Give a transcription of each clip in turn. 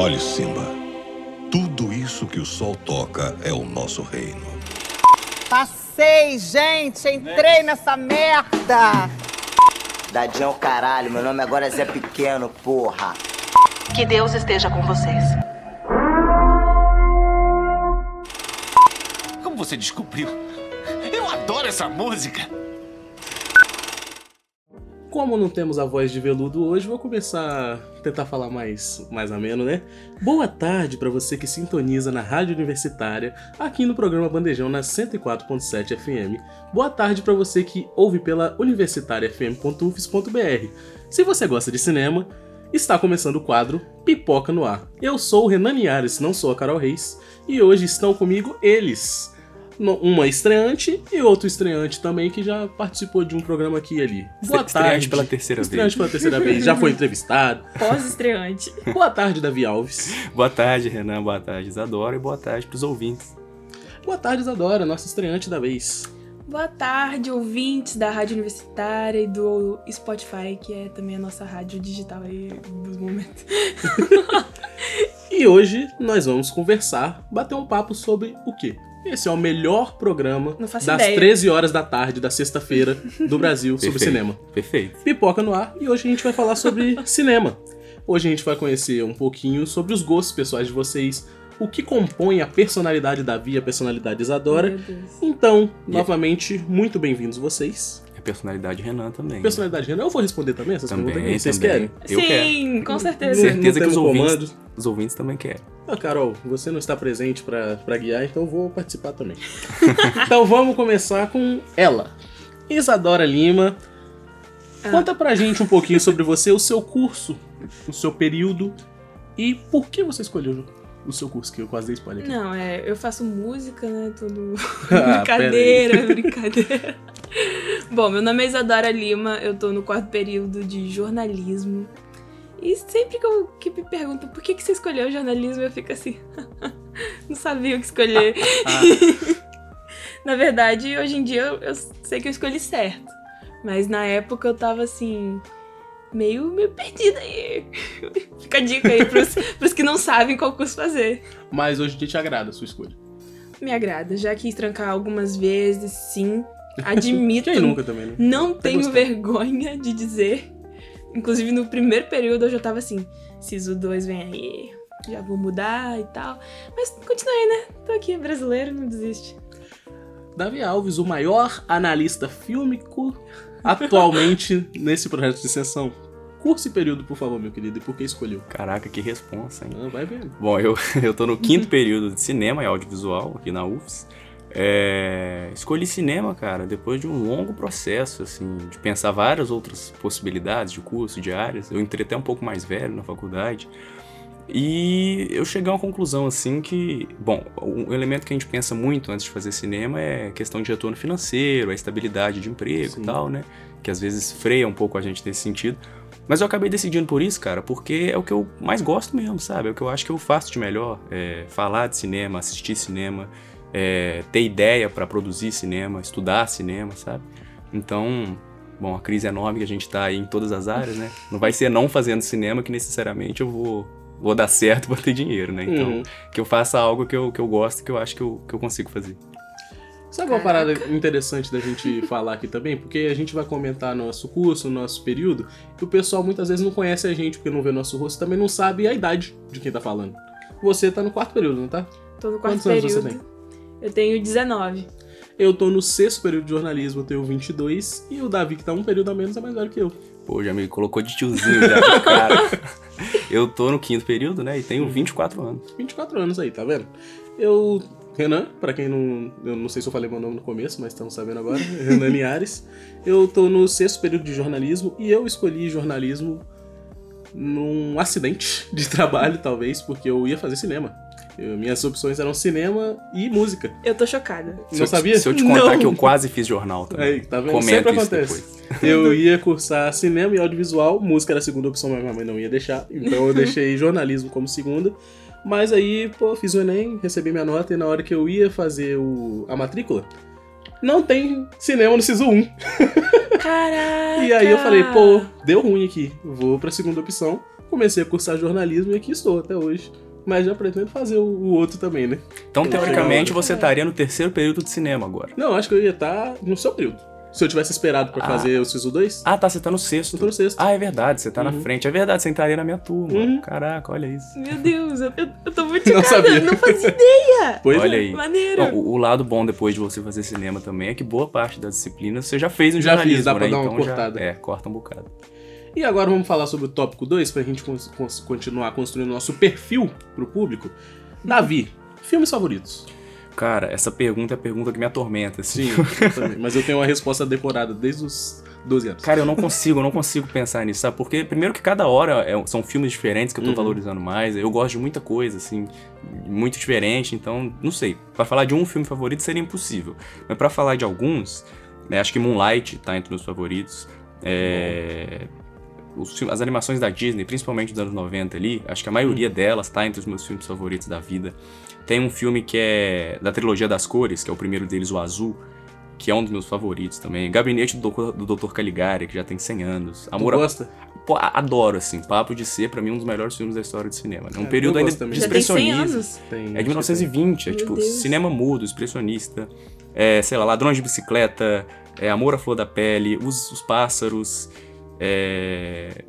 Olhe, Simba. Tudo isso que o sol toca é o nosso reino. Passei, gente! Entrei nessa merda! Dadinho é o caralho, meu nome agora é Zé Pequeno, porra. Que Deus esteja com vocês. Como você descobriu? Eu adoro essa música! Como não temos a voz de veludo hoje, vou começar a tentar falar mais, mais ameno, né? Boa tarde para você que sintoniza na Rádio Universitária, aqui no programa Bandejão na 104.7 FM. Boa tarde para você que ouve pela universitariafm.ufs.br. Se você gosta de cinema, está começando o quadro Pipoca no Ar. Eu sou o Renan Linhares, não sou a Carol Reis, e hoje estão comigo eles uma estreante e outro estreante também que já participou de um programa aqui e ali. Boa estreante tarde. pela terceira estreante vez. Estreante pela terceira vez, já foi entrevistado. Pós-estreante. Boa tarde, Davi Alves. Boa tarde, Renan. Boa tarde, Isadora. E boa tarde pros ouvintes. Boa tarde, Isadora, nossa estreante da vez. Boa tarde, ouvintes da Rádio Universitária e do Spotify, que é também a nossa rádio digital aí dos momentos. e hoje nós vamos conversar, bater um papo sobre o quê? Esse é o melhor programa das ideia. 13 horas da tarde da sexta-feira do Brasil sobre cinema. Perfeito. Pipoca no ar e hoje a gente vai falar sobre cinema. Hoje a gente vai conhecer um pouquinho sobre os gostos pessoais de vocês, o que compõe a personalidade da Via, a personalidade Isadora. Então, novamente, muito bem-vindos vocês. A personalidade Renan também. Personalidade Renan. Eu vou responder também essas também, perguntas. Vocês também. querem? Eu Sim, quero. com certeza. Certeza Não que os ouvintes, os ouvintes também querem. Ah, Carol, você não está presente pra guiar, então eu vou participar também. então vamos começar com ela. Isadora Lima. Ah. Conta pra gente um pouquinho sobre você, o seu curso, o seu período e por que você escolheu o seu curso, que eu quase dei spoiler aqui. Não, é, eu faço música, né? Tudo. Ah, brincadeira, brincadeira. Bom, meu nome é Isadora Lima, eu tô no quarto período de jornalismo. E sempre que, eu, que me perguntam por que, que você escolheu jornalismo, eu fico assim. não sabia o que escolher. na verdade, hoje em dia eu, eu sei que eu escolhi certo. Mas na época eu tava assim. Meio, meio perdida aí. Fica a dica aí pros, pros que não sabem qual curso fazer. Mas hoje em dia te agrada a sua escolha. Me agrada. Já quis trancar algumas vezes, sim. Admito. Quem nunca também, né? Não Até tenho gostei. vergonha de dizer. Inclusive, no primeiro período eu já tava assim: Siso 2 vem aí, já vou mudar e tal. Mas continuei, né? Tô aqui, brasileiro, não desiste. Davi Alves, o maior analista fílmico atualmente nesse projeto de extensão. Curso e período, por favor, meu querido, e por que escolheu? Caraca, que responsa, hein? Ah, vai vendo. Bom, eu, eu tô no quinto período de cinema e audiovisual aqui na UFS. É, escolhi cinema, cara, depois de um longo processo, assim, de pensar várias outras possibilidades de curso, de áreas. Eu entrei até um pouco mais velho na faculdade. E eu cheguei a uma conclusão, assim, que, bom, um elemento que a gente pensa muito antes de fazer cinema é a questão de retorno financeiro, a estabilidade de emprego Sim. e tal, né? Que às vezes freia um pouco a gente nesse sentido. Mas eu acabei decidindo por isso, cara, porque é o que eu mais gosto mesmo, sabe? É o que eu acho que eu faço de melhor. É falar de cinema, assistir cinema, é, ter ideia pra produzir cinema, estudar cinema, sabe? Então, bom, a crise enorme que a gente tá aí em todas as áreas, né? Não vai ser não fazendo cinema que necessariamente eu vou, vou dar certo pra ter dinheiro, né? Então, Uhum. que eu faça algo que eu, que eu gosto, que eu acho que eu, que eu consigo fazer. Sabe uma parada interessante da gente falar aqui também? Porque a gente vai comentar nosso curso, nosso período, e o pessoal muitas vezes não conhece a gente porque não vê nosso rosto, também não sabe a idade de quem tá falando. Você tá no quarto período, não tá? Tô no quarto Quantos anos período. você tem? Eu tenho 19. Eu tô no sexto período de jornalismo, eu tenho 22, e o Davi, que tá um período a menos, é mais velho que eu. Pô, já me colocou de tiozinho já, cara. Eu tô no quinto período, né? E tenho 24 anos. 24 anos aí, tá vendo? Eu. Renan, pra quem não. Eu não sei se eu falei meu nome no começo, mas estão sabendo agora. Renan Linhares. Eu tô no sexto período de jornalismo e eu escolhi jornalismo num acidente de trabalho, talvez, porque eu ia fazer cinema. Eu- minhas opções eram cinema e música. Eu tô chocada. Não se eu, sabia? Se eu te contar Não. que eu quase fiz jornal também. Aí, tá vendo? Comenta Sempre isso acontece. depois. Eu ia cursar cinema e audiovisual, música era a segunda opção, mas minha mãe não ia deixar, então eu deixei jornalismo como segunda. Mas aí, pô, fiz o Enem, recebi minha nota e na hora que eu ia fazer o, a matrícula, não tem cinema no SISU 1. Caraca! E aí eu falei, pô, deu ruim aqui, vou pra segunda opção, comecei a cursar jornalismo e aqui estou até hoje. Mas já pretendo fazer o, o outro também, né? Então, Legal. teoricamente, você estaria no terceiro período de cinema agora. Não, acho que eu ia estar no seu período. Se eu tivesse esperado pra Ah. fazer o Sisu 2, Ah, tá, você tá no sexto. eu tô no sexto. Ah, é verdade, você tá na Uhum. frente. É verdade, você entraria na minha turma. Uhum. Caraca, olha isso. Meu Deus, eu, eu, eu tô muito Não chocada. sabia. Não fazia ideia. Pois olha é. aí. Maneiro. Bom, o, o lado bom depois de você fazer cinema também é que boa parte das disciplinas você já fez no Já jornalismo, fiz, dá pra né? dar uma então cortada. Já, é, corta um bocado. E agora vamos falar sobre o tópico 2, pra gente cons- continuar construindo nosso perfil pro público. Davi, filmes favoritos? Cara, essa pergunta é a pergunta que me atormenta, assim. Sim, eu também. Mas eu tenho uma resposta decorada desde os 12 anos. Cara, eu não consigo, eu não consigo pensar nisso, sabe? Porque, primeiro que cada hora é- são filmes diferentes que eu tô Uhum. valorizando mais. Eu gosto de muita coisa, assim, muito diferente. Então, não sei. Pra falar de um filme favorito seria impossível. Mas pra falar de alguns, né, acho que Moonlight tá entre meus favoritos. É... Os filmes- as animações da Disney, principalmente dos anos 90 ali, acho que a maioria delas tá entre os meus filmes favoritos da vida. Tem um filme que é da trilogia das cores, que é o primeiro deles, o Azul, que é um dos meus favoritos também. Gabinete do Dr. do Dr. Caligari, que já tem 100 anos. Tu Amor a... gosta? Pô, adoro, assim. Papo de ser, pra mim, um dos melhores filmes da história do cinema. né? Um É, período ainda também. de Já tem 100 expressionismo. anos. Tem, É de que 1920, é tipo cinema mudo, expressionista. É, sei lá, Ladrões de Bicicleta, é, Amor à Flor da Pele, Os, os Pássaros, é,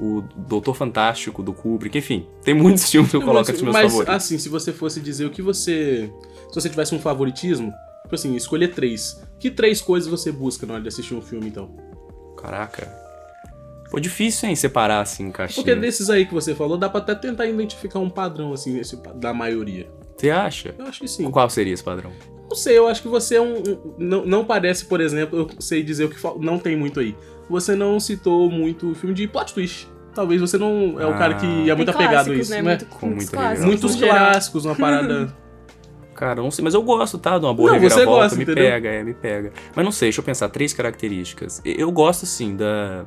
o Doutor Fantástico do Kubrick, enfim. Tem muitos filmes que eu coloco Mas- entre meus Mas, favoritos. assim, se você fosse dizer o que você... Se você tivesse um favoritismo, tipo assim, escolher três. Que três coisas você busca na hora de assistir um filme, então? Caraca. Pô, difícil, hein, separar assim, caixinha. Porque desses aí que você falou, dá pra até tentar identificar um padrão, assim, esse, da maioria. Você acha? Eu acho que sim. Qual seria esse padrão? Não sei, eu acho que você é um. um- não, não parece, por exemplo, eu sei dizer o que não tem muito aí. Você não citou muito o filme de plot twist. Talvez você não é o cara que é Ah. muito Tem apegado a isso, né? né? Muito, Com muitos clássicos. Muitos no geral. clássicos, uma parada. Cara, eu não sei, mas eu gosto, tá? De uma boa Não, você gosta, me entendeu? pega, é, me pega. Mas não sei, deixa eu pensar, três características. Eu gosto, assim, da...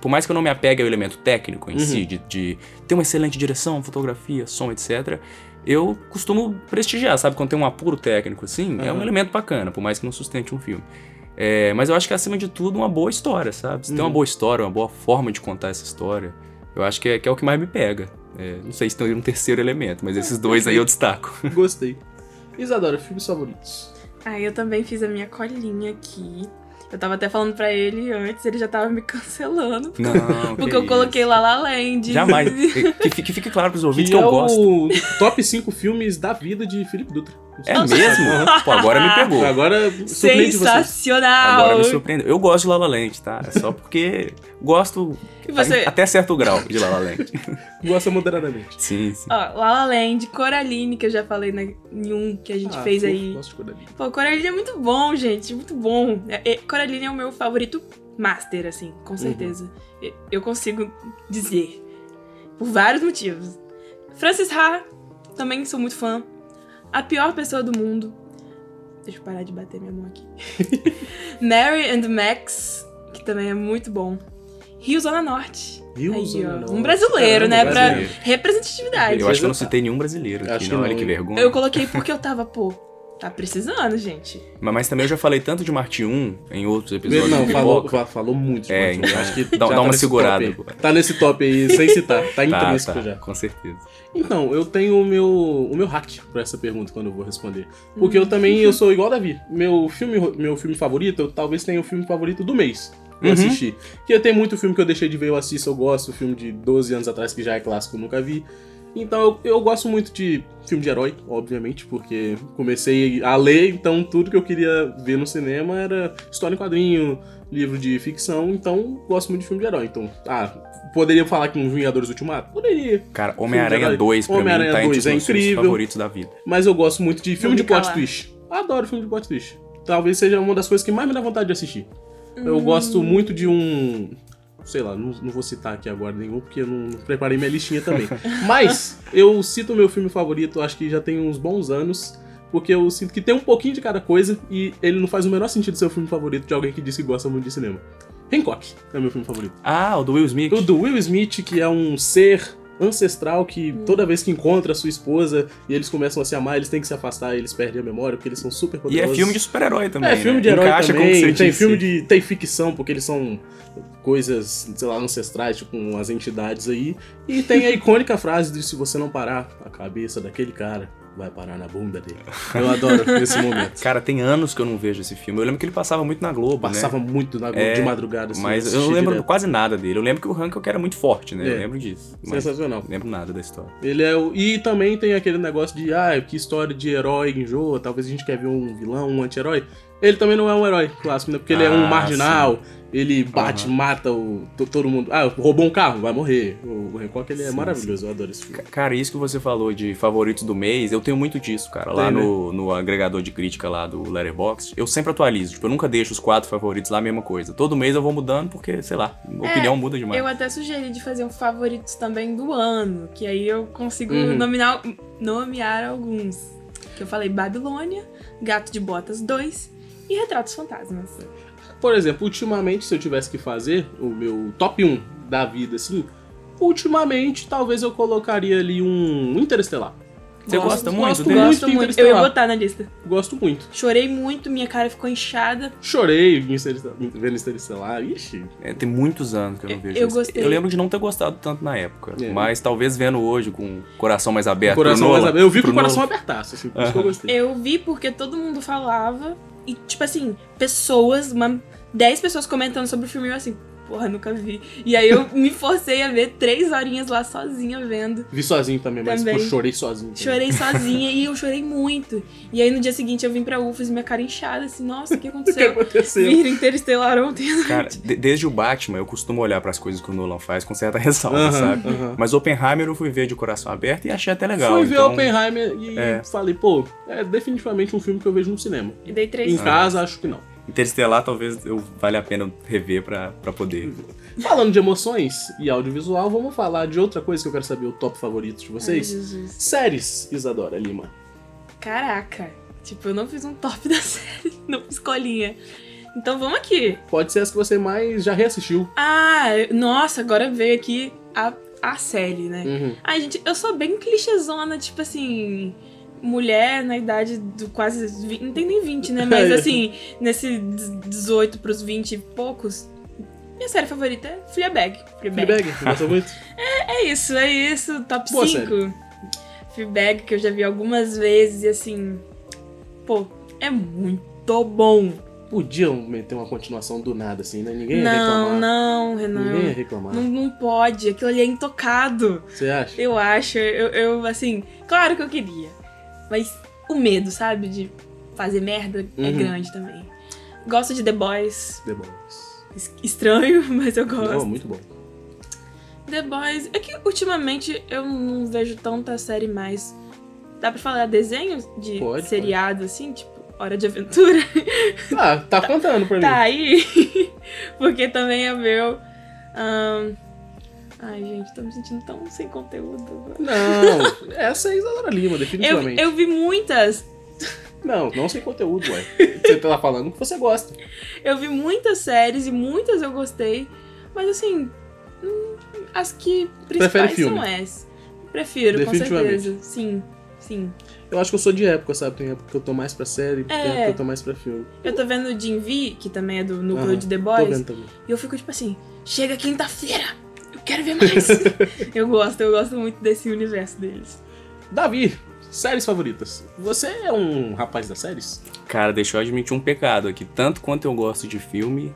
Por mais que eu não me apegue ao elemento técnico em Uhum. si, de, de ter uma excelente direção, fotografia, som, etc., eu costumo prestigiar, sabe? Quando tem um apuro técnico, assim, é um elemento bacana, por mais que não sustente um filme. É, mas eu acho que, acima de tudo, uma boa história, sabe? Se tem uma Uhum. boa história, uma boa forma de contar essa história, eu acho que é, que é o que mais me pega. É, não sei se tem um terceiro elemento, mas esses dois aí eu destaco. Gostei. Isadora, filmes favoritos. Ah, eu também fiz a minha colinha aqui. Eu tava até falando pra ele antes, ele já tava me cancelando. Não, Porque que eu coloquei. La La Land. Jamais. Que fique, fique claro pros ouvintes que, Que é eu gosto. o top 5 filmes da vida de Felipe Dutra. É mesmo? Pô, agora me pegou. Agora surpreende você. Sensacional! Agora me surpreendeu. Eu gosto de La La Land, tá? É só porque gosto você? até certo grau de La La Land. Gosta moderadamente. Sim, sim. Ó, La La Land, Coraline, que eu já falei na, em um que a gente Ah, fez fofo, aí. Gosto de Coraline. Pô, Coraline é muito bom, gente, muito bom. É, é- Coraline é o meu favorito master, assim, Uhum. com certeza. E- Eu consigo dizer. Por vários motivos. Francis Ha, também sou muito fã. A pior pessoa do mundo. Deixa eu parar de bater minha mão aqui. Mary and Max, que também é muito bom. Rio Zona Norte. Rio Aí, Zona ó, Norte. um brasileiro, Caramba, né? brasileiro. Pra representatividade. Eu acho que eu não citei nenhum brasileiro aqui, Acho que não. Olha que vergonha. Eu coloquei porque eu tava, pô, tá precisando, gente. Mas, mas também eu já falei tanto de Marte 1 em outros episódios. Não, falou, falou muito. É, Martin. então, Acho que dá- dá uma nesse segurada. Tá nesse top aí, sem citar. Tá Tá, intrínseco tá, já. com certeza. Então, eu tenho o meu, o meu hack pra essa pergunta quando eu vou responder. Porque Hum. eu também eu sou igual a Davi. Meu filme, meu filme favorito, eu talvez tenha o filme favorito do mês. Que eu Uhum. assisti. Porque tem muito filme que eu deixei de ver, eu assisto, eu gosto. Filme de 12 anos atrás que já é clássico, eu nunca vi. Então eu, eu gosto muito de filme de herói, obviamente, porque comecei a ler, então tudo que eu queria ver no cinema era história em quadrinho, livro de ficção, então gosto muito de filme de herói. Então, ah, poderia falar que um Vingadores Ultimato? Poderia. Cara, Homem-Aranha herói. 2 pra Homem-Aranha mim tá entre 2 os é incrível. favoritos da vida. Mas eu gosto muito de filme me de plot twist. Adoro filme de plot twist. Talvez seja uma das coisas que mais me dá vontade de assistir. Eu Hum. gosto muito de um. Sei lá, não, não vou citar aqui agora nenhum, porque eu não, não preparei minha listinha também. Mas eu cito o meu filme favorito, acho que já tem uns bons anos, porque eu sinto que tem um pouquinho de cada coisa e ele não faz o menor sentido ser o filme favorito de alguém que diz que gosta muito de cinema. Hancock é meu filme favorito. Ah, o do Will Smith. O do Will Smith, que é um ser ancestral que Hum. toda vez que encontra a sua esposa e eles começam a se amar, eles têm que se afastar, eles perdem a memória porque eles são super E poderosos. é filme de super-herói também. É, filme né? de herói Encaixa com o que também, tem disse. filme de. tem ficção, porque eles são coisas, sei lá, ancestrais, tipo umas entidades aí. E tem a icônica frase de se você não parar, a cabeça daquele cara vai parar na bunda dele. Eu adoro esse momento. Cara, tem anos que eu não vejo esse filme. Eu lembro que ele passava muito na Globo, Passava né? muito na, É, de madrugada, assim, Mas eu não lembro direto. quase nada dele. Eu lembro que o Hancock era muito forte, né? É. Eu lembro disso. Sensacional. não lembro nada da história. Ele é o. E também tem aquele negócio de, ah, que história de herói enjoa, talvez a gente quer ver um vilão, um anti-herói. Ele também não é um herói clássico, né? Porque ele é um Ah, marginal, ele bate, Aham. mata o, to- todo mundo. Ah, roubou um carro, vai morrer. O, o Hancock, ele é Sim, maravilhoso, eu adoro esse filme. Ca- Cara, isso que você falou de favoritos do mês, eu tenho muito disso, cara. Lá Tem, né? no, no agregador de crítica lá do Letterboxd, eu sempre atualizo. Tipo, eu nunca deixo os quatro favoritos lá a mesma coisa. Todo mês eu vou mudando porque, sei lá, a É, opinião muda demais. Eu até sugeri de fazer um favoritos também do ano, que aí eu consigo Uhum. nominar, nomear alguns. Que eu falei Babilônia, Gato de Botas 2 e Retratos Fantasmas. Por exemplo, ultimamente, se eu tivesse que fazer o meu top 1 da vida, assim, ultimamente talvez eu colocaria ali um Interestelar. Você Gosto- gosta muito gosto dele? muito Gosto muito. Eu ia botar na lista. Gosto muito. Chorei muito, minha cara ficou inchada. Chorei vendo Interestelar. Ixi. É, tem muitos anos que eu não Eu- vejo eu isso. gostei. Eu lembro de não ter gostado tanto na época. É. Mas talvez vendo hoje com o coração mais aberto. coração mais aberto. Eu vi com o coração abertaço, assim, por isso que eu gostei. Eu vi porque todo mundo falava. E, tipo assim, pessoas, uma, 10 pessoas comentando sobre o filme e eu assim, porra, nunca vi. E aí eu me forcei a ver três horinhas lá sozinha vendo. Vi sozinho também, mas Também. pô, chorei sozinho. também. Chorei sozinha e eu chorei muito. E aí no dia seguinte eu vim pra UFAS e minha cara inchada, assim, nossa, o que O que aconteceu? aconteceu? Vir Interestelar ontem. Cara, de- desde o Batman, eu costumo olhar pras coisas que o Nolan faz com certa ressalva, sabe? aham. Mas Oppenheimer eu fui ver de coração aberto e achei até legal. Fui ver então- Oppenheimer e É. falei, pô, é definitivamente um filme que eu vejo no cinema. E dei três. Em casa, acho que não. Interestelar talvez eu vale a pena rever pra, pra poder. Falando de emoções e audiovisual, vamos falar de outra coisa que eu quero saber, o top favorito de Ai, vocês. Jesus. Séries, Isadora Lima. Caraca. Tipo, eu não fiz um top da série, não fiz colinha. Então vamos aqui. Pode ser as que você mais já reassistiu. Ah, nossa, agora veio aqui a, a série, né? Uhum. Ai, gente, eu sou bem clichêzona, tipo assim. Mulher na idade do quase. 20, não tem nem 20, né? Mas assim, nesse 18 pros 20 e poucos. Minha série favorita é Fleabag. Fleabag. Fleabag, gosta muito? É isso, é isso. Top Boa 5. Fleabag, que eu já vi algumas vezes e assim. Pô, é muito bom. Podiam meter uma continuação do nada, assim, né? Ninguém ia não, reclamar. não, Renan. Ninguém ia reclamar. Não, não pode, aquilo ali é intocado. Você acha? Eu acho, eu, eu, assim, claro que eu queria. Mas o medo, sabe, de fazer merda é Uhum. grande também. Gosto de The Boys. The Boys. Es- Estranho, mas eu gosto. Não, muito bom. The Boys. É que ultimamente eu não vejo tanta série mais. Dá pra falar desenho de Pode, seriado, assim, tipo, Hora de Aventura? Ah, tá contando pra mim. tá aí. Porque também é meu. ahn, Ai, gente, tô me sentindo tão sem conteúdo. Não, essa é a Isadora Lima, Eu, definitivamente. eu vi muitas. Não, não sem conteúdo, ué. Você tá falando que você gosta. Eu vi muitas séries e muitas eu gostei. Mas assim, hum, as que principais filme? são essas. Prefiro, com certeza. Sim, sim. Eu acho que eu sou de época, sabe? Tem época que eu tô mais pra série, tem É. época que eu tô mais pra filme. Eu tô vendo o Jim V, que também é do núcleo Aham, de The Tô Boys. vendo também. E eu fico tipo assim, chega quinta-feira, eu quero ver mais. eu gosto, eu gosto muito desse universo deles. Davi, séries favoritas. Você é um rapaz das séries? Cara, deixa eu admitir um pecado aqui. Tanto quanto eu gosto de filme,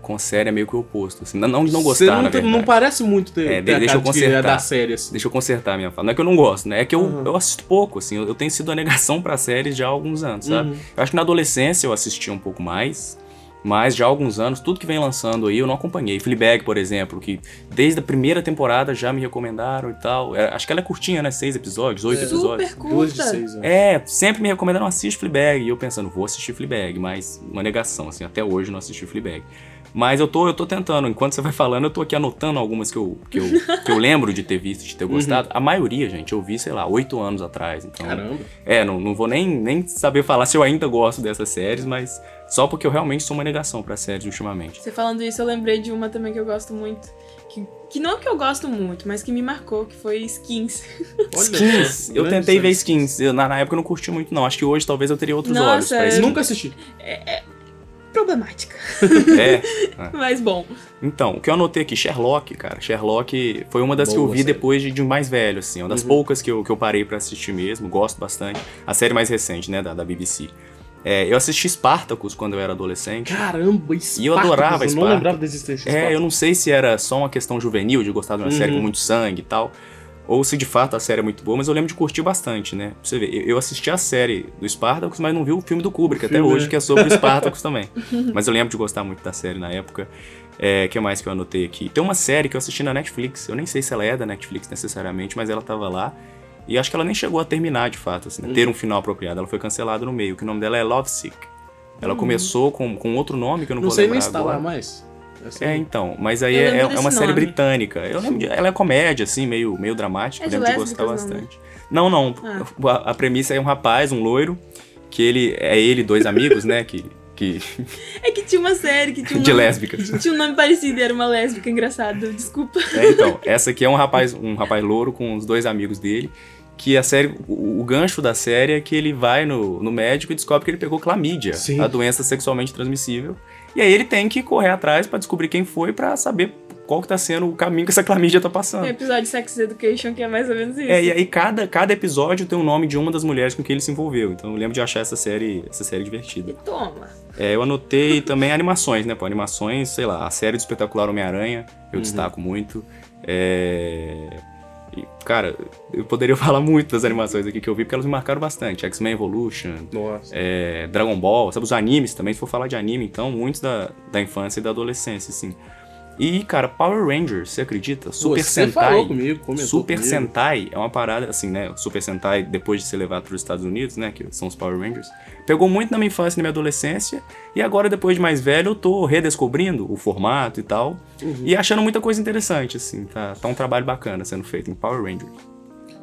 com série é meio que o oposto. Assim, não, não não gostar, Você não, na tem- verdade. não parece muito ter, É, ter a deixa eu que é consertar. da série, assim. Deixa eu consertar a minha fala. Não é que eu não gosto, né? É que eu, Uhum. eu assisto pouco, assim. Eu, eu tenho sido a negação pra séries já há alguns anos, sabe? Uhum. Eu acho que na adolescência eu assistia um pouco mais. Mas já há alguns anos, tudo que vem lançando aí eu não acompanhei. Fleabag, por exemplo, que desde a primeira temporada já me recomendaram e tal. É, acho que ela é curtinha, né? Seis episódios, oito É. episódios. Super Duas de seis anos. É, sempre me recomendaram assistir Fleabag. E eu pensando, vou assistir Fleabag, mas uma negação, assim, até hoje eu não assisti Fleabag. Mas eu tô, eu tô tentando. Enquanto você vai falando, eu tô aqui anotando algumas que eu, que eu, que eu lembro de ter visto, de ter gostado. A maioria, gente, eu vi, sei lá, oito anos atrás. Então, Caramba. é, não, não vou nem, nem saber falar se eu ainda gosto dessas séries, mas só porque eu realmente sou uma negação pra séries ultimamente. Você falando isso, eu lembrei de uma também que eu gosto muito. Que, que não que eu gosto muito, mas que me marcou, que foi Skins. Olha Skins, eu tentei ver. Skins. Eu, na, na época eu não curti muito, não. Acho que hoje talvez eu teria outros Nossa, olhos pra é- esse. Nunca assisti. Problemática. É. Mas bom. Então, o que eu anotei aqui, Sherlock, cara. Sherlock foi uma das que eu Boa vi série. depois de, de mais velho, assim. Uma das Uhum. poucas que eu, que eu parei pra assistir mesmo. Gosto bastante. A série mais recente, né, da, da BBC. É, eu assisti Spartacus quando eu era adolescente. Caramba, E eu adorava Eu não Spartacus. lembrava da existência de É, eu não sei se era só uma questão juvenil, de gostar de uma Uhum. série com muito sangue e tal, ou se de fato a série é muito boa, mas eu lembro de curtir bastante, né? Pra você ver, eu assisti a série do Spartacus, mas não vi o filme do Kubrick até hoje, que é sobre o Spartacus também. Mas eu lembro de gostar muito da série na época. É, que mais que eu anotei aqui? Tem uma série que eu assisti na Netflix, eu nem sei se ela é da Netflix necessariamente, mas ela tava lá. E acho que ela nem chegou a terminar de fato, assim, né? Uhum. ter um final apropriado. Ela foi cancelada no meio, que o nome dela é Love Sick. Ela Uhum. começou com, com outro nome que eu não, Não vou sei nem lembrar se tá lá mais. É, então, mas aí é, é uma série nome. britânica. Eu lembro de- ela é comédia, assim, meio, meio dramática, É eu de lembro de gostar não, né? bastante. Não, não. A, a premissa é um rapaz, um loiro, que ele. É ele dois amigos, né? Que. que É que tinha uma série que tinha um de nome, lésbicas. tinha um nome parecido e era uma lésbica engraçado. Desculpa. É, então, essa aqui é um rapaz, um rapaz louro com os dois amigos dele. Que a série, o, o gancho da série é que ele vai no, no médico e descobre que ele pegou clamídia, Sim. a doença sexualmente transmissível. E aí ele tem que correr atrás pra descobrir quem foi pra saber qual que tá sendo o caminho que essa clamídia tá passando. Tem episódio de Sex Education que é mais ou menos isso. É, e aí cada, cada episódio tem o nome de uma das mulheres com quem ele se envolveu. Então eu lembro de achar essa série, essa série divertida. Toma. É, eu anotei também animações, né? Pô, animações, sei lá, a série do espetacular Homem-Aranha, eu Uhum. destaco muito. É. e, cara, eu poderia falar muito das animações aqui que eu vi, porque elas me marcaram bastante. X-Men Evolution, é, Dragon Ball, sabe, os animes também, se for falar de anime, então, muitos da, da infância e da adolescência, assim. E, cara, Power Rangers, você acredita? Super Você Sentai. falou comigo, Super comigo. Sentai é uma parada, assim, né? Super Sentai, depois de ser levado para os Estados Unidos, né? Que são os Power Rangers. Pegou muito na minha infância e na minha adolescência. E agora, depois de mais velho, eu tô redescobrindo o formato e tal. Uhum. E achando muita coisa interessante, assim. Tá, tá um trabalho bacana sendo feito em Power Rangers.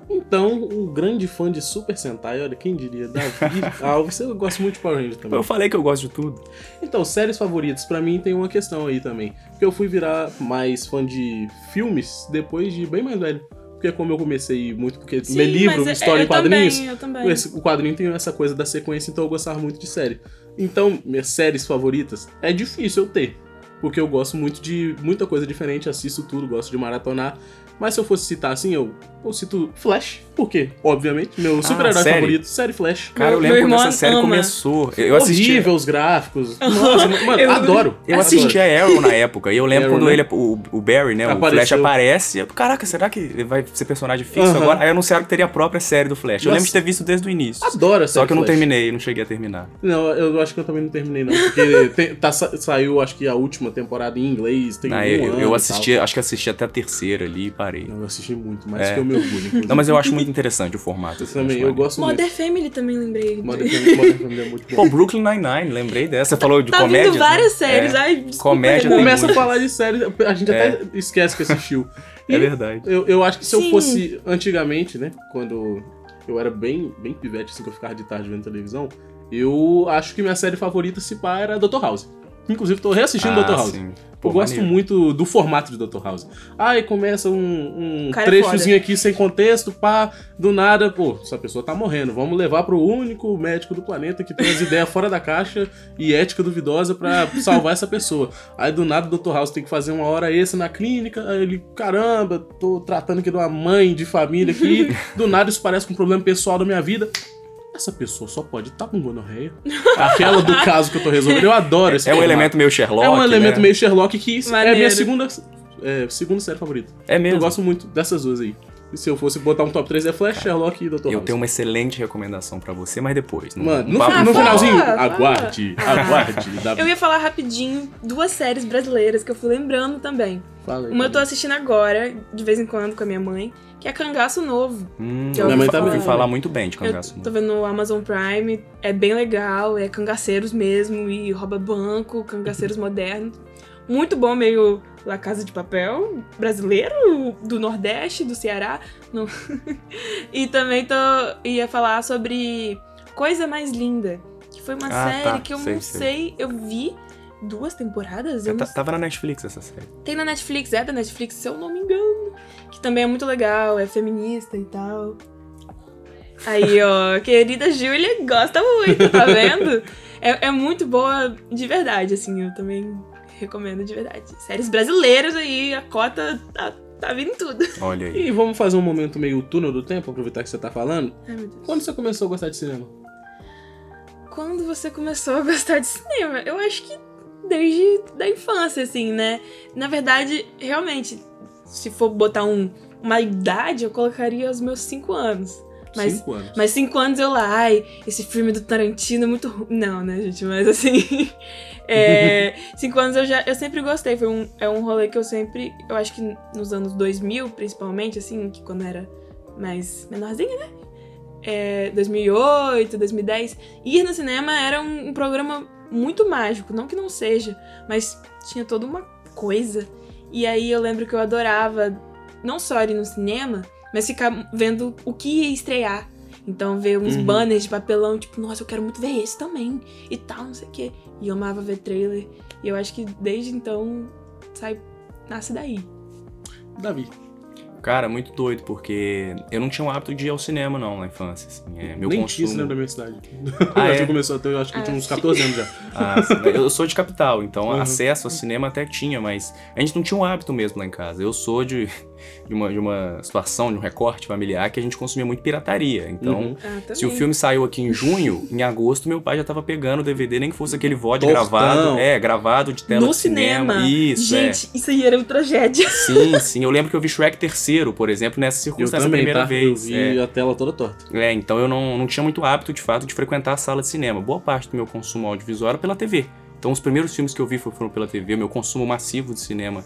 Então, um grande fã de Super Sentai, olha, quem diria? Davi Alves, eu gosto muito de Power Rangers também. Eu falei que eu gosto de tudo. Então, séries favoritas, pra mim tem uma questão aí também. Porque eu fui virar mais fã de filmes depois de bem mais velho. Porque como eu comecei muito, porque Sim, ler livro, é- história eu em quadrinhos, Também, eu também. esse- o quadrinho tem essa coisa da sequência, então eu gostava muito de série. Então, minhas séries favoritas é difícil eu ter. Porque eu gosto muito de muita coisa diferente, assisto tudo, gosto de maratonar. Mas se eu fosse citar assim, eu, eu cito Flash. Por quê? Obviamente, meu super-herói série? favorito, série Flash. Cara, eu lembro quando essa série ama. começou. Eu assisti. Horrível os gráficos. Nossa, mano, Eu- adoro. Eu assisti a Arrow na época, e eu lembro Arrow, quando né? ele, o, o Barry, né, o Apareceu. Flash aparece, eu, caraca, será que ele vai ser personagem fixo Aham. agora? Aí anunciaram que teria a própria série do Flash. Eu Nossa. lembro de ter visto desde o início. Adoro a Só que eu não Flash. terminei, não cheguei a terminar. Não, eu acho que eu também não terminei, não. Porque tem- tá, sa- saiu, acho que a última temporada em inglês. Tem Ah, um eu, ano eu e assisti, acho que assisti até a terceira ali e parei. Não, eu assisti muito, mais É. que eu me orgulho. inclusive. Não, mas eu acho muito interessante o formato. Eu assim, também, eu gosto muito. Modern Family também lembrei. Modern Family, Modern Family é muito bom. Pô, Brooklyn Nine-Nine, lembrei dessa. Você falou de Tá comédia. vindo várias né? séries. É, Ai, desculpa, Comédia Começa a muito. falar de série, a gente até esquece que assistiu. E É verdade. Eu, eu acho que se eu Sim. fosse antigamente, né? Quando eu era bem, bem pivete, assim, que eu ficava de tarde vendo televisão, eu acho que minha série favorita, se pá, era Dr. House. Inclusive, tô reassistindo Ah, Dr. House. sim. Eu Pô, gosto maneiro. muito do formato de Dr. House. Aí começa um, um é trechozinho aqui sem contexto, pá, do nada, pô, essa pessoa tá morrendo. Vamos levar pro único médico do planeta que tem as ideias fora da caixa e ética duvidosa pra salvar essa pessoa. Aí do nada o Dr. House tem que fazer uma hora extra na clínica, aí ele, caramba, tô tratando aqui de uma mãe de família aqui. Do nada isso parece com um problema pessoal da minha vida. Essa pessoa só pode estar com gonorreia. Aquela do caso que eu tô resolvendo. Eu adoro esse É um formato. elemento meio Sherlock. É um elemento né? meio Sherlock que é a minha Maneiro. segunda, é, segunda série favorita. É mesmo. Eu gosto muito dessas duas aí. E se eu fosse botar um top 3 é Flash, Sherlock e Dr. Eu House. tenho uma excelente recomendação pra você, mas depois. num- Mano, no, no finalzinho, aguarde, aguarde. Eu ia falar rapidinho duas séries brasileiras que eu fui lembrando também. Fala aí. Uma eu tô assistindo agora, de vez em quando, com a minha mãe, que é Cangaço Novo. Hum, Minha mãe ouvi tá falar muito bem de Eu Cangaço. tô vendo no Amazon Prime, é bem legal, é cangaceiros mesmo, e rouba banco, cangaceiros modernos. muito bom, meio La Casa de Papel, brasileiro, do Nordeste, do Ceará. Não- e também tô, ia falar sobre Coisa Mais Linda, que foi uma Ah, série tá. que eu Sei, não sei. sei, eu vi duas temporadas, eu Tá- não sei. Tava na Netflix essa série. Tem na Netflix, é da Netflix, se eu não me engano. Que também é muito legal, é feminista e tal. Aí, ó, querida Júlia gosta muito, tá vendo? É, é muito boa de verdade, assim, eu também recomendo de verdade. Séries brasileiras aí, a cota tá, tá vindo tudo. Olha aí. E vamos fazer um momento meio túnel do tempo, aproveitar que você tá falando. Ai, meu Deus. Quando você começou a gostar de cinema? Quando você começou a gostar de cinema? Eu acho que desde da infância, assim, né? Na verdade, realmente, se for botar um, uma idade, eu colocaria os meus cinco anos. Mas, Cinco anos. mas cinco anos eu lá, ai, esse filme do Tarantino é muito ruim. Não, né, gente? Mas assim. é, cinco anos eu já. Eu sempre gostei. Foi um, é um rolê que eu sempre. Eu acho que nos anos 2000, principalmente, assim, que quando era mais menorzinha, né? É, 2008, 2010. Ir no cinema era um, um programa muito mágico. Não que não seja, mas tinha toda uma coisa. E aí eu lembro que eu adorava não só ir no cinema, mas ficar vendo o que ia estrear. Então, ver uns Uhum. banners de papelão, tipo, nossa, eu quero muito ver esse também. E tal, não sei o quê. E eu amava ver trailer. E eu acho que desde então sai. Nasce daí. Davi. Cara, muito doido, porque eu não tinha o hábito de ir ao cinema, não, na infância. Assim. É, meu Nem consumo... tinha cinema da minha cidade. Ah, eu é? começou a ter, eu acho que eu tinha uns Ah, 14 anos já. Ah, sim. eu sou de capital, então Uhum. acesso ao cinema até tinha, mas a gente não tinha um hábito mesmo lá em casa. Eu sou de, de, uma, de uma situação, de um recorte familiar que a gente consumia muito pirataria. Então, Uhum. Ah, se o filme saiu aqui em junho, em agosto meu pai já tava pegando o DVD, nem que fosse aquele VOD Tortão. gravado. É, gravado de tela no de cinema. cinema. Isso, é. Gente, isso aí era uma tragédia. Sim, sim. Eu lembro que eu vi Shrek terceiro, por exemplo, nessa circunstância a primeira tá? vez. Eu vi É. a tela toda torta. É, então eu não, não tinha muito hábito, de fato, de frequentar a sala de cinema. Boa parte do meu consumo audiovisual era pela TV. Então os primeiros filmes que eu vi foram pela TV, o meu consumo massivo de cinema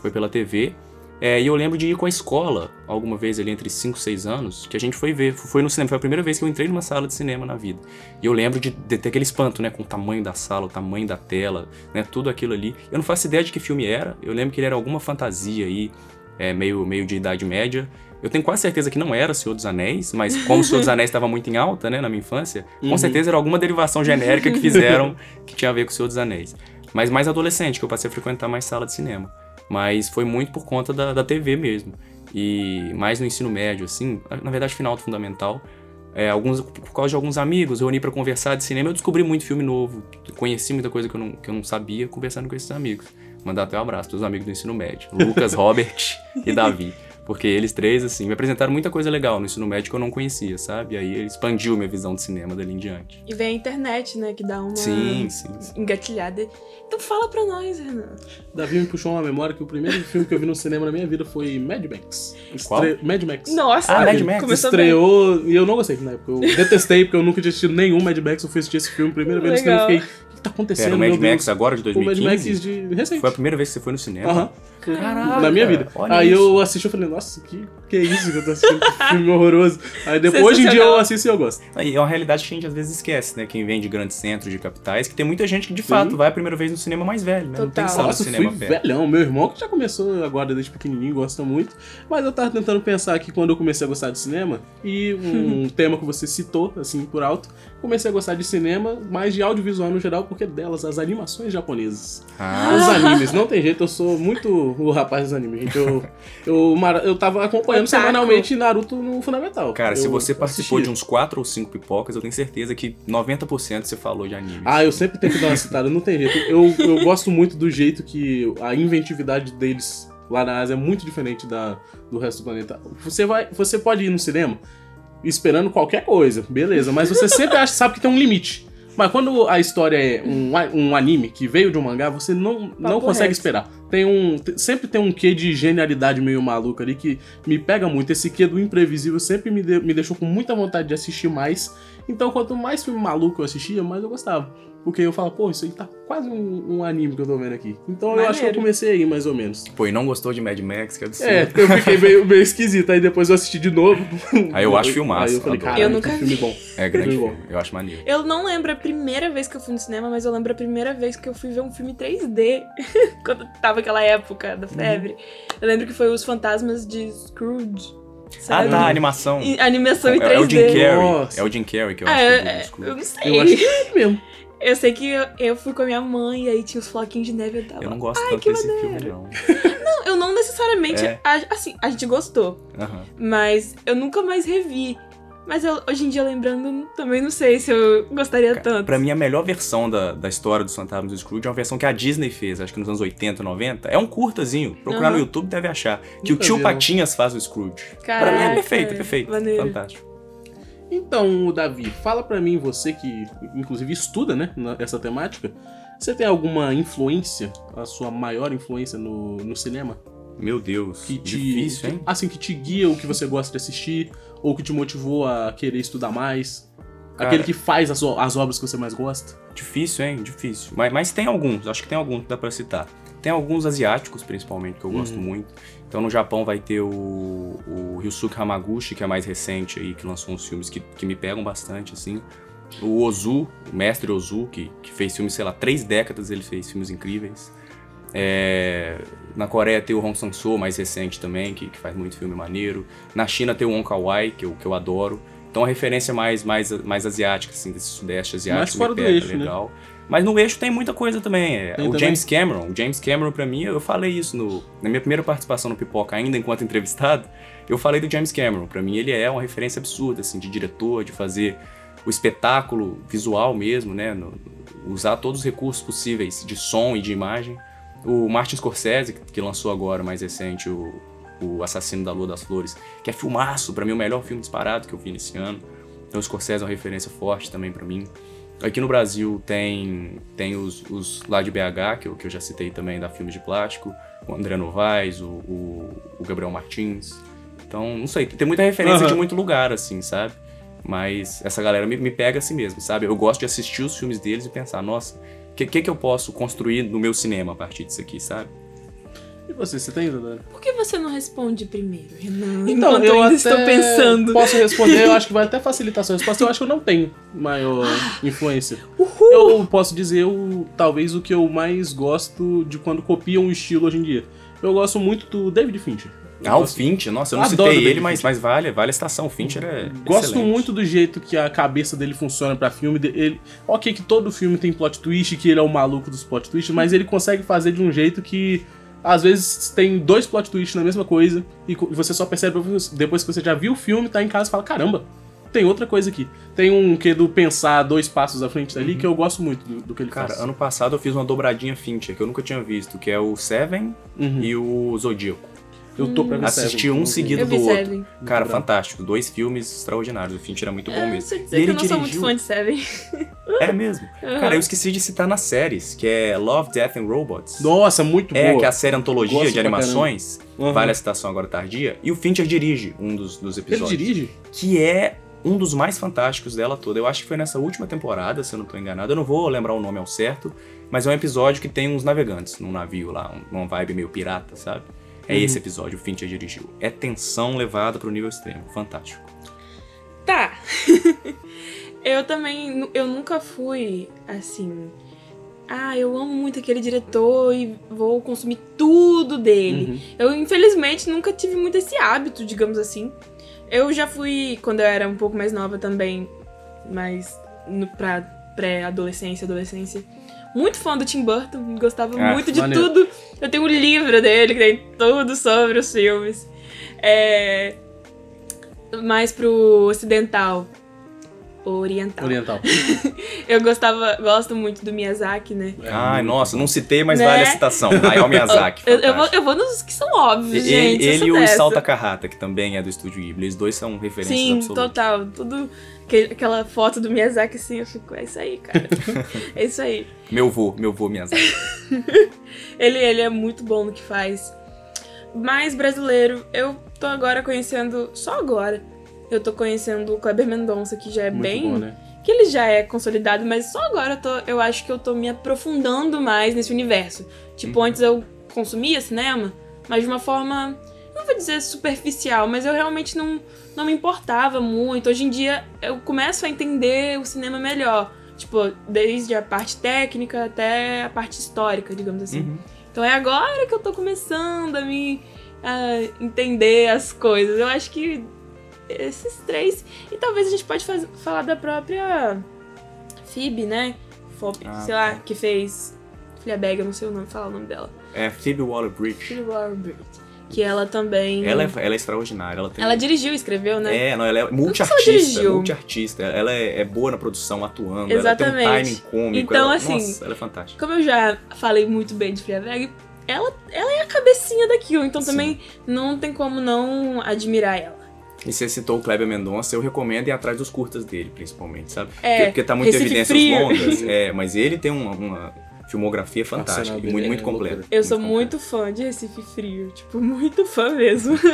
foi pela TV. É, e eu lembro de ir com a escola, alguma vez ali entre 5 e 6 anos, que a gente foi ver, foi no cinema, foi a primeira vez que eu entrei numa sala de cinema na vida. E eu lembro de, de ter aquele espanto, né, com o tamanho da sala, o tamanho da tela, né, tudo aquilo ali. Eu não faço ideia de que filme era, eu lembro que ele era alguma fantasia aí, é, meio, meio de Idade Média. Eu tenho quase certeza que não era Senhor dos Anéis, mas como o Senhor dos Anéis estava muito em alta, né, na minha infância, com Uhum. certeza era alguma derivação genérica que fizeram que tinha a ver com o Senhor dos Anéis. Mas mais adolescente, que eu passei a frequentar mais sala de cinema. Mas foi muito por conta da, da TV mesmo. E mais no ensino médio, assim, na verdade, final do fundamental. É, alguns, por causa de alguns amigos, eu uni pra conversar de cinema, eu descobri muito filme novo, conheci muita coisa que eu não, que eu não sabia conversando com esses amigos. Mandar até um abraço pros amigos do ensino médio, Lucas, Robert e Davi. Porque eles três, assim, me apresentaram muita coisa legal no ensino médio que eu não conhecia, sabe? E aí ele expandiu minha visão de cinema dali em diante. E vem a internet, né, que dá uma Sim, sim, sim. engatilhada. Então fala pra nós, Renan. Davi me puxou uma memória que o primeiro filme que eu vi no cinema na minha vida foi Mad Max. Qual? Mad Max. Nossa, Ah, Mad Max começou bem. Estreou e eu não gostei na época. Eu detestei porque eu nunca tinha assistido nenhum Mad Max. Eu fui assistir esse filme primeira vez no cinema e Legal. fiquei, o que tá acontecendo, Era o Mad? Max agora de O Mad 2015? Max de recente. Foi a primeira vez que você foi no cinema? Aham. Caraca, Na minha vida. Aí isso. eu assisti e falei, nossa, que, que é isso que eu tô assistindo? Que filme horroroso. Aí depois, hoje em dia eu assisto e eu gosto. Aí é uma realidade que a gente às vezes esquece, né? Quem vem de grandes centros, de capitais, que tem muita gente que de Sim. fato vai a primeira vez no cinema mais velho, né? Não tem Total. sala de Nossa, cinema fui perto. velhão. Meu irmão que já começou agora desde pequenininho, gosta muito. Mas eu tava tentando pensar aqui quando eu comecei a gostar de cinema. E um tema que você citou, assim, por alto. Comecei a gostar de cinema, mas de audiovisual no geral, porque delas, as animações japonesas. Ah, Os animes, não tem jeito, eu sou muito o rapaz dos animes, gente. Eu, eu, eu tava acompanhando Otaku. semanalmente Naruto no Fundamental. cara, se Eu você participou de assistia. uns 4 ou 5 pipocas, eu tenho certeza que 90% você falou de anime. Ah, eu sempre tenho que dar uma citada, não tem jeito. Eu, eu gosto muito do jeito que a inventividade deles lá na Ásia é muito diferente da, do resto do planeta. Você, vai, você pode ir no cinema esperando qualquer coisa, beleza, mas você sempre acha, sabe que tem um limite. Mas quando a história é um, um anime que veio de um mangá, você não, não consegue reto. esperar. Tem um, sempre tem um quê de genialidade meio maluca ali que me pega muito. Esse quê do imprevisível sempre me, de- me deixou com muita vontade de assistir mais. Então, quanto mais filme maluco eu assistia, mais eu gostava. Porque eu falo, pô, isso aí tá quase um, um anime que eu tô vendo aqui. Então eu acho que eu Maneiro. comecei aí, mais ou menos. Pô, e não gostou de Mad Max? Que absurdo. É, eu fiquei meio, meio esquisito. Aí depois eu assisti de novo. Aí eu acho filmaço, Aí eu falei, caralho, Eu nunca que filme vi. bom. É grande filme. Eu acho maneiro. Eu não lembro a primeira vez que eu fui no cinema, mas eu lembro a primeira vez que eu fui ver um filme 3D. quando tava aquela época da febre. Eu lembro que foi Os Fantasmas de Scrooge. Ah, Sabe? tá, a animação. E- Animação em 3D. É, é o Jim Carrey. Nossa. É o Jim Carrey que eu Ah, acho eu, que é do é, eu não sei. Eu acho que é ele mesmo. Eu sei que eu, eu fui com a minha mãe e aí tinha os floquinhos de neve e eu tava. Eu não gosto Ai, tanto que desse maneiro. filme, não. Não, eu não necessariamente. É. a- assim, a gente gostou, Aham. mas eu nunca mais revi. Mas eu- hoje em dia, lembrando, também não sei se eu gostaria tanto. Pra mim, a melhor versão da, da história dos Fantasmas do Scrooge é uma versão que a Disney fez, acho que nos anos 80, 90. É um curtazinho. Procurar no Aham. YouTube deve achar. Que o tio. Patinhas faz o Scrooge. pra Caraca, mim é perfeito, é perfeito. maneiro. Fantástico. Então, Davi, fala pra mim, você que inclusive estuda, né, essa temática, você tem alguma influência, a sua maior influência no, no cinema? Meu Deus. Que te, Difícil, hein? Assim, que te guia o que você gosta de assistir, ou que te motivou a querer estudar mais? Cara. Aquele que faz as, as obras que você mais gosta? Difícil, hein? Difícil. Mas, mas tem alguns, acho que tem alguns que dá pra citar. Tem alguns asiáticos, principalmente, que eu gosto Uhum. muito. Então no Japão vai ter o, o Ryusuke Hamaguchi, que é mais recente aí, que lançou uns filmes que, que me pegam bastante, assim. O Ozu, o mestre Ozu, que, que fez filmes, sei lá, três décadas ele fez filmes incríveis. É, na Coreia tem o Hong Sang-soo, mais recente também, que, que faz muito filme maneiro. Na China tem o Wong Kar-wai, que eu, que eu adoro. Então a referência mais, mais, mais asiática, assim, desse sudeste asiático. Mais fora do pega, eixo, né? Mas no eixo tem muita coisa também. é. Tem o também? James Cameron. O James Cameron, pra mim, eu falei isso no, na minha primeira participação no Pipoca, ainda enquanto entrevistado. Eu falei do James Cameron. Pra mim, ele é uma referência absurda, assim, de diretor, de fazer o espetáculo visual mesmo, né? no- usar todos os recursos possíveis de som e de imagem. O Martin Scorsese, que lançou agora, mais recente, o, o Assassino da Lua das Flores, que é filmaço, pra mim, o melhor filme disparado que eu vi nesse ano. Então, o Scorsese é uma referência forte também pra mim. Aqui no Brasil tem, tem os, os lá de BH, que eu, que eu já citei também, da Filmes de Plástico, o André Novaes, o, o, o Gabriel Martins. Então, não sei, tem muita referência Aham. de muito lugar, assim, sabe? Mas essa galera me, me pega assim mesmo, sabe? Eu gosto de assistir os filmes deles e pensar, nossa, o que, que, que eu posso construir no meu cinema a partir disso aqui, sabe? E você, você tem, Isadora? Por que você não responde primeiro, Renan? Então, eu ainda até estou pensando. posso responder, eu acho que vai até facilitar a sua resposta. Eu acho que eu não tenho maior influência. Uhul! Eu posso dizer, o, talvez, o que eu mais gosto de quando copiam o estilo hoje em dia. Eu gosto muito do David Fincher. Eu Ah, o gosto- Fincher, nossa, eu não Adoro citei ele, mas, mas vale, vale a estação. O Fincher é Gosto excelente. muito do jeito que a cabeça dele funciona pra filme. Ele, ok, que todo filme tem plot twist, que ele é o maluco dos plot twists, mas ele consegue fazer de um jeito que às vezes tem dois plot twists na mesma coisa e você só percebe depois que você já viu o filme, tá em casa e fala: caramba, tem outra coisa aqui. Tem um que do pensar dois passos à frente dali que eu gosto muito do, do que ele Cara, faz. ano passado eu fiz uma dobradinha Fincher que eu nunca tinha visto, que é o Seven Uhum. e o Zodíaco. Eu tô pra ver Assisti um seguido Eu do outro. Seven. Cara, bom. fantástico. Dois filmes extraordinários. O Fincher é muito bom Eu mesmo. E que ele eu não sou muito dirigiu- fã de Seven. É mesmo. Cara, eu esqueci de citar nas séries, que é Love, Death and Robots. Nossa, muito É, boa. que é a série antologia Gosto de animações. Uhum. Vale a citação agora tardia. E o Fincher dirige um dos, dos Ele episódios. dirige? Que é um dos mais fantásticos dela toda. Eu acho que foi nessa última temporada, se eu não tô enganado. Eu não vou lembrar o nome ao certo, mas é um episódio que tem uns navegantes num navio lá, um- uma vibe meio pirata, sabe? É Uhum. esse episódio, o Fincher dirigiu. É tensão levada pro nível extremo. Fantástico. Tá. eu também, eu nunca fui assim. Ah, eu amo muito aquele diretor e vou consumir tudo dele. Uhum. Eu, infelizmente, nunca tive muito esse hábito, digamos assim. Eu já fui, quando eu era um pouco mais nova também, no, pra pré-adolescência, adolescência, muito fã do Tim Burton, gostava Ah, muito de maneiro. tudo. Eu tenho um livro dele que tem tudo sobre os filmes. É, mais pro ocidental, oriental. Oriental. Eu gostava, gosto muito do Miyazaki, né? Ai, nossa, não citei, mas Né? vale a citação. Hayao Miyazaki. Eu, eu vou, eu vou nos que são óbvios, E- gente. ele e o. Isao Takahata, que também é do estúdio Ghibli. Os dois são referências Sim, absolutas. total. Tudo. Que- Aquela foto do Miyazaki assim, eu fico, é isso aí, cara. é isso aí. Meu vô, meu vô Miyazaki. Ele, ele é muito bom no que faz. Mais brasileiro, eu tô agora conhecendo, só agora, eu tô conhecendo o Kleber Mendonça, que já é Muito bem. bom, né? que ele já é consolidado, mas só agora eu, tô, eu acho que eu tô me aprofundando mais nesse universo. Tipo, Uhum. antes eu consumia cinema, mas de uma forma, não vou dizer superficial, mas eu realmente não, não me importava muito. Hoje em dia eu começo a entender o cinema melhor. Tipo, desde a parte técnica até a parte histórica, digamos assim. Uhum. Então é agora que eu tô começando a me a entender as coisas. Eu acho que esses três. E talvez a gente pode faz- falar da própria Phoebe, né? Phoebe, Ah, sei lá, tá. que fez Fleabag, eu não sei o nome, falar o nome dela. É Phoebe Waller-Bridge. Phoebe Waller-Bridge. Que ela também. Ela é, ela é extraordinária. Ela, tem... Ela dirigiu e escreveu, né? É, não, ela é ela multiartista, multiartista. Ela é, é boa na produção, atuando. Exatamente. Ela tem um timing cômico. Então, ela, assim, Nossa, ela é fantástica. Como eu já falei muito bem de Fleabag, ela, ela é a cabecinha daquilo, então Sim. também não tem como não admirar ela. E você citou o Kleber Mendonça, eu recomendo ir atrás dos curtas dele, principalmente, sabe? É, porque, porque tá muito em Recife evidências Frio. longas. É, mas ele tem uma, uma filmografia fantástica e dele muito, é muito completa. Eu sou completa. muito fã de Recife Frio, tipo, muito fã mesmo.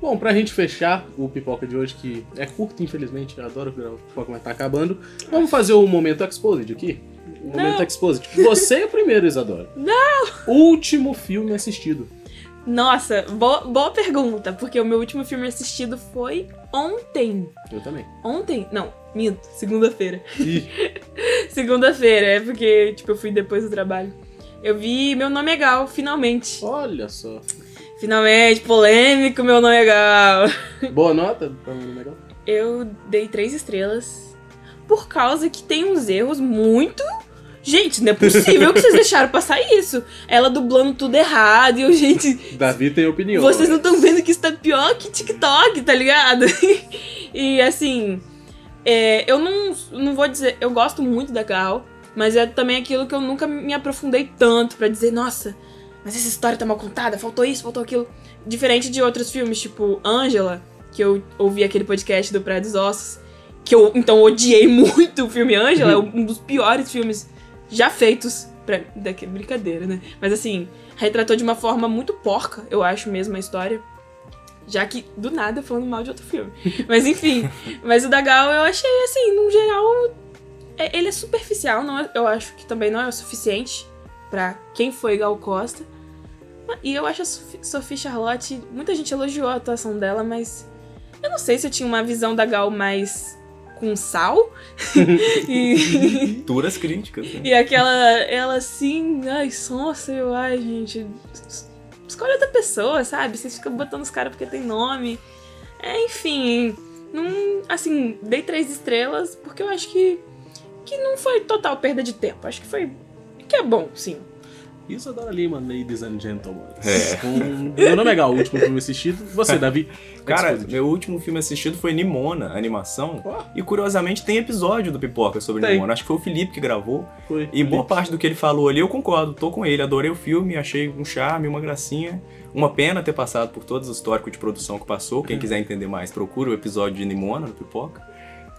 Bom, pra gente fechar o pipoca de hoje, que é curto, infelizmente, eu adoro gravar pipoca, mas tá acabando. Vamos fazer o momento Exposed aqui? O momento Não. Exposed. Você é o primeiro, Isadora. Não! Último filme assistido. Nossa, boa, boa pergunta, porque o meu último filme assistido foi ontem. Eu também. Ontem? Não, minto, segunda-feira. Segunda-feira, é porque, tipo, eu fui depois do trabalho. Eu vi Meu Nome é Gal, finalmente. olha só. Finalmente, polêmico, Meu Nome é Gal. Boa nota? Tá legal? Eu dei três estrelas por causa que tem uns erros muito. Gente, não é possível que vocês deixaram passar isso. Ela dublando tudo errado e eu, gente, Davi tem opinião. vocês não estão vendo que isso tá pior que TikTok, tá ligado? e assim, é, eu não, não vou dizer. Eu gosto muito da Gal, mas é também aquilo que eu nunca me aprofundei tanto pra dizer, nossa, mas essa história tá mal contada, faltou isso, faltou aquilo. Diferente de outros filmes, tipo Angela, que eu ouvi aquele podcast do Praia dos Ossos, que eu então odiei muito o filme Angela, é um dos piores filmes já feitos. Pra, daqui, brincadeira, né? Mas assim, retratou de uma forma muito porca, eu acho mesmo, a história. Já que, do nada, falando mal de outro filme. Mas enfim, mas o da Gal eu achei, assim, no geral, é- ele é superficial, não é- eu acho que também não é o suficiente pra quem foi Gal Costa. E eu acho a Sophie- Charlotte, muita gente elogiou a atuação dela, mas eu não sei se eu tinha uma visão da Gal mais com sal. e, Duras críticas, né? e aquela, ela assim, ai, eu, ai, gente, escolhe outra pessoa, sabe? Vocês ficam botando os caras porque tem nome. É, enfim, não, assim, dei três estrelas porque eu acho que, que não foi total perda de tempo. Acho que foi, que é bom, sim. Isadora Lima, ladies and gentlemen. É. Com... Meu nome é Gal, o último filme assistido. Você, Davi. Cara, Exposed. meu último filme assistido foi Nimona, animação. Ó. E curiosamente tem episódio do Pipoca sobre Tem. Nimona. Acho que foi o Felipe que gravou. Foi. E boa parte do que ele falou ali eu concordo, tô com ele. Adorei o filme, achei um charme, uma gracinha. Uma pena ter passado por todo o histórico de produção que passou. Quem quiser entender mais, procura o episódio de Nimona no Pipoca.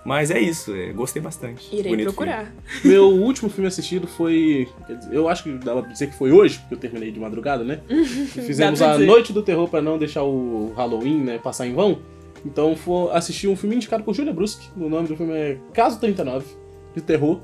Mas é isso, é, gostei bastante. Irei Bonito procurar. Meu último filme assistido foi. quer dizer, Eu acho que dá pra dizer que foi hoje, porque eu terminei de madrugada, né? E Fizemos a. Noite do Terror pra não deixar o Halloween né, passar em vão. Então foi assistir um filme indicado por Julia Bruschi. O nome do filme é Caso 39, de terror.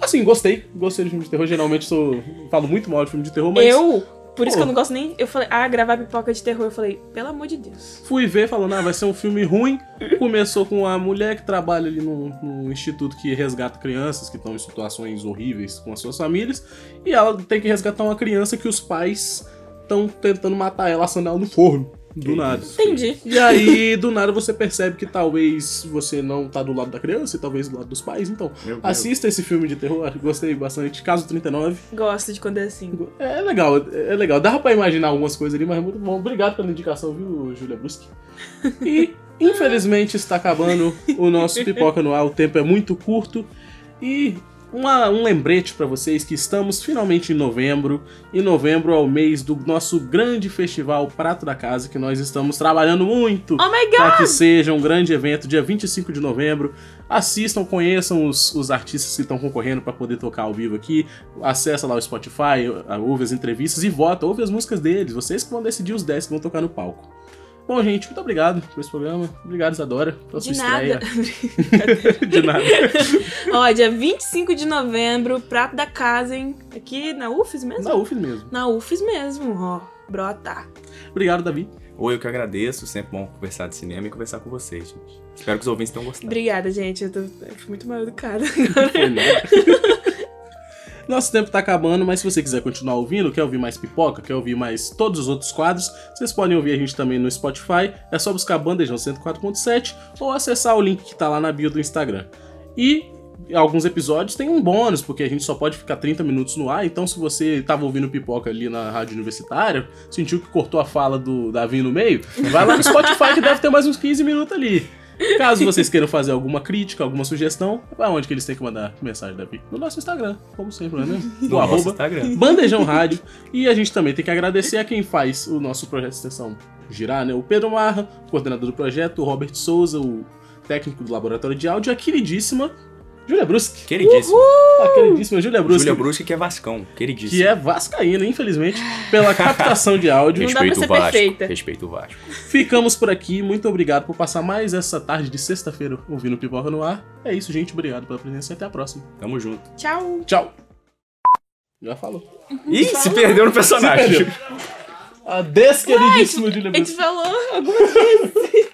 Assim, gostei. Gostei de filme de terror. Geralmente sou, falo muito mal de filme de terror, mas Eu, por isso Pô. que eu não gosto nem. Eu falei, ah, gravar pipoca de terror. Eu falei, pelo amor de Deus. fui ver falando, ah, vai ser um filme ruim. Começou com a mulher que trabalha ali num, num instituto que resgata crianças que estão em situações horríveis com as suas famílias. E ela tem que resgatar uma criança que os pais estão tentando matar ela assando ela no forno. Do Que nada. isso. Entendi. E aí, do nada, você percebe que talvez você não tá do lado da criança e talvez do lado dos pais. Então, assista esse filme de terror. Gostei bastante. Caso 39. Gosto de quando é assim. É legal, é legal. Dava pra imaginar algumas coisas ali, mas é muito bom. Obrigado pela indicação, viu, Julia Bruschi? E, infelizmente, está acabando o nosso Pipoca no Ar. O tempo é muito curto. E uma- um lembrete pra vocês que estamos finalmente em novembro. E novembro é o mês do nosso grande festival Prato da Casa, que nós estamos trabalhando muito Oh my god! para que seja um grande evento, dia 25 de novembro. Assistam, conheçam os, os artistas que estão concorrendo para poder tocar ao vivo aqui. Acessa lá o Spotify, ouve as entrevistas e vota, ouve as músicas deles. Vocês que vão decidir os 10 que vão tocar no palco. Bom, gente, muito obrigado por esse programa. Obrigado, Isadora, pela De sua nada. estreia. De nada. Ó, dia 25 de novembro, Prato da Casa, hein? Aqui na UFES mesmo? Na UFES mesmo. Na UFES mesmo, ó. Brota. Obrigado, Davi. Ou eu que agradeço, sempre bom conversar de cinema e conversar com vocês, gente. Espero que os ouvintes tenham gostado. Obrigada, gente. Eu, tô, eu fui muito mal educada. Foi nada. Nosso tempo tá acabando, mas se você quiser continuar ouvindo, quer ouvir mais pipoca, quer ouvir mais todos os outros quadros, vocês podem ouvir a gente também no Spotify. É só buscar Bandejão 104.7 ou acessar o link que tá lá na bio do Instagram. E alguns episódios tem um bônus, porque a gente só pode ficar 30 minutos no ar, então se você tava ouvindo pipoca ali na rádio universitária, sentiu que cortou a fala do Davi no meio, vai lá no Spotify que deve ter mais uns 15 minutos ali. Caso vocês queiram fazer alguma crítica, alguma sugestão, pra onde que eles têm que mandar mensagem, Davi? No nosso Instagram, como sempre, é mesmo? No O nosso arroba Instagram. Bandejão Rádio. E a gente também tem que agradecer a quem faz o nosso projeto de extensão girar, né? O Pedro Marra, coordenador do projeto, o Robert Souza, o técnico do laboratório de áudio, a queridíssima Júlia Bruschi. Queridíssimo. A queridíssima Júlia Bruschi. Júlia Bruschi, que é Vascão. Queridíssimo. que é vascaína, infelizmente, pela captação de áudio. Não dá pra Respeito ser o Vasco. perfeita. Respeito o Vasco. Ficamos por aqui. Muito obrigado por passar mais essa tarde de sexta-feira ouvindo Pipoca no Ar. É isso, gente. Obrigado pela presença e até a próxima. Tamo junto. Tchau. Tchau. Já falou. Ih, se perdeu no personagem. Se perdeu. A desqueridíssima Júlia A gente falou algumas vezes.